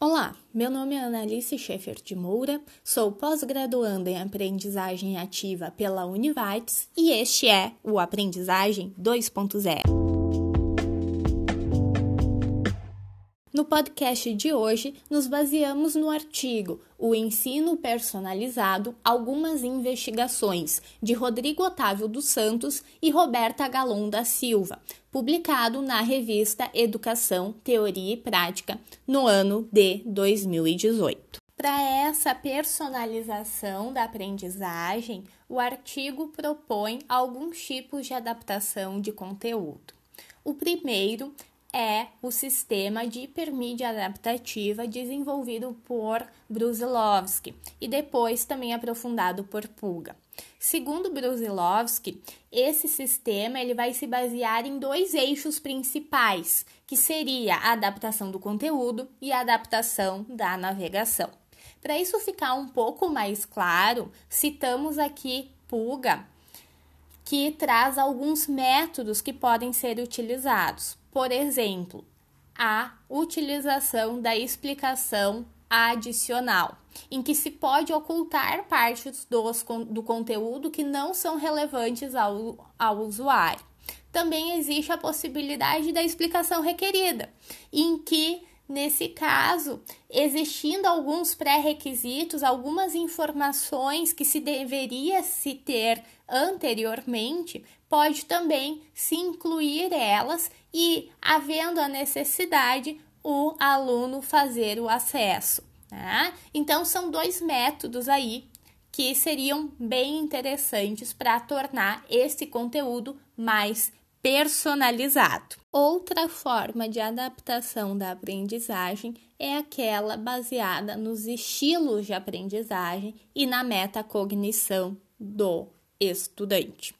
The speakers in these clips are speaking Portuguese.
Olá, meu nome é Analice Schaeffer de Moura, sou pós-graduanda em aprendizagem ativa pela Univates e este é o Aprendizagem 2.0. No podcast de hoje, nos baseamos no artigo O Ensino Personalizado Algumas Investigações, de Rodrigo Otávio dos Santos e Roberta Galon da Silva, publicado na revista Educação, Teoria e Prática, no ano de 2018. Para essa personalização da aprendizagem, o artigo propõe alguns tipos de adaptação de conteúdo. O primeiro é o sistema de hipermídia adaptativa desenvolvido por Brusilovski e depois também aprofundado por Puga. Segundo Brusilovski, esse sistema ele vai se basear em dois eixos principais, que seria a adaptação do conteúdo e a adaptação da navegação. Para isso ficar um pouco mais claro, citamos aqui Puga, que traz alguns métodos que podem ser utilizados. Por exemplo, a utilização da explicação adicional, em que se pode ocultar partes dos, do conteúdo que não são relevantes ao, ao usuário. Também existe a possibilidade da explicação requerida, em que Nesse caso, existindo alguns pré-requisitos, algumas informações que se deveria se ter anteriormente, pode também se incluir elas e, havendo a necessidade, o aluno fazer o acesso. Né? Então, são dois métodos aí que seriam bem interessantes para tornar esse conteúdo mais personalizado. Outra forma de adaptação da aprendizagem é aquela baseada nos estilos de aprendizagem e na metacognição do estudante.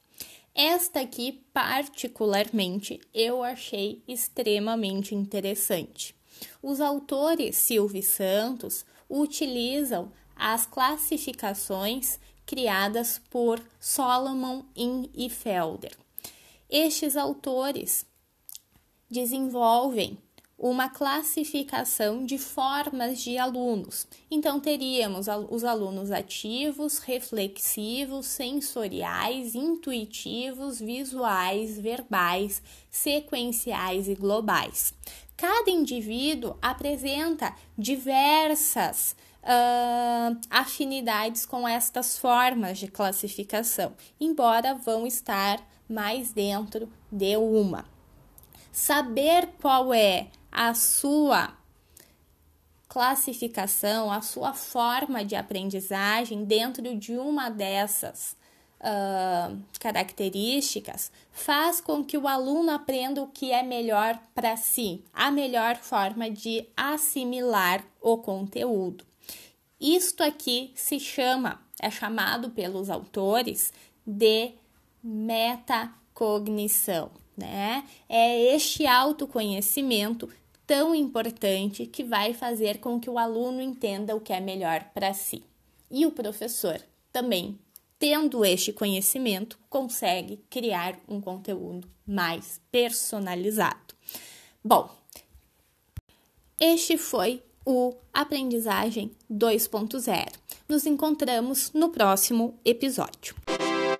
Esta aqui, particularmente, eu achei extremamente interessante. Os autores Silvio Santos utilizam as classificações criadas por Solomon e Felder. Estes autores desenvolvem uma classificação de formas de alunos. Então, teríamos os alunos ativos, reflexivos, sensoriais, intuitivos, visuais, verbais, sequenciais e globais. Cada indivíduo apresenta diversas uh, afinidades com estas formas de classificação, embora vão estar mais dentro de uma. Saber qual é a sua classificação, a sua forma de aprendizagem dentro de uma dessas uh, características faz com que o aluno aprenda o que é melhor para si, a melhor forma de assimilar o conteúdo. Isto aqui se chama, é chamado pelos autores de metacognição, né? É este autoconhecimento tão importante que vai fazer com que o aluno entenda o que é melhor para si. E o professor também, tendo este conhecimento, consegue criar um conteúdo mais personalizado. Bom, este foi o Aprendizagem 2.0. Nos encontramos no próximo episódio.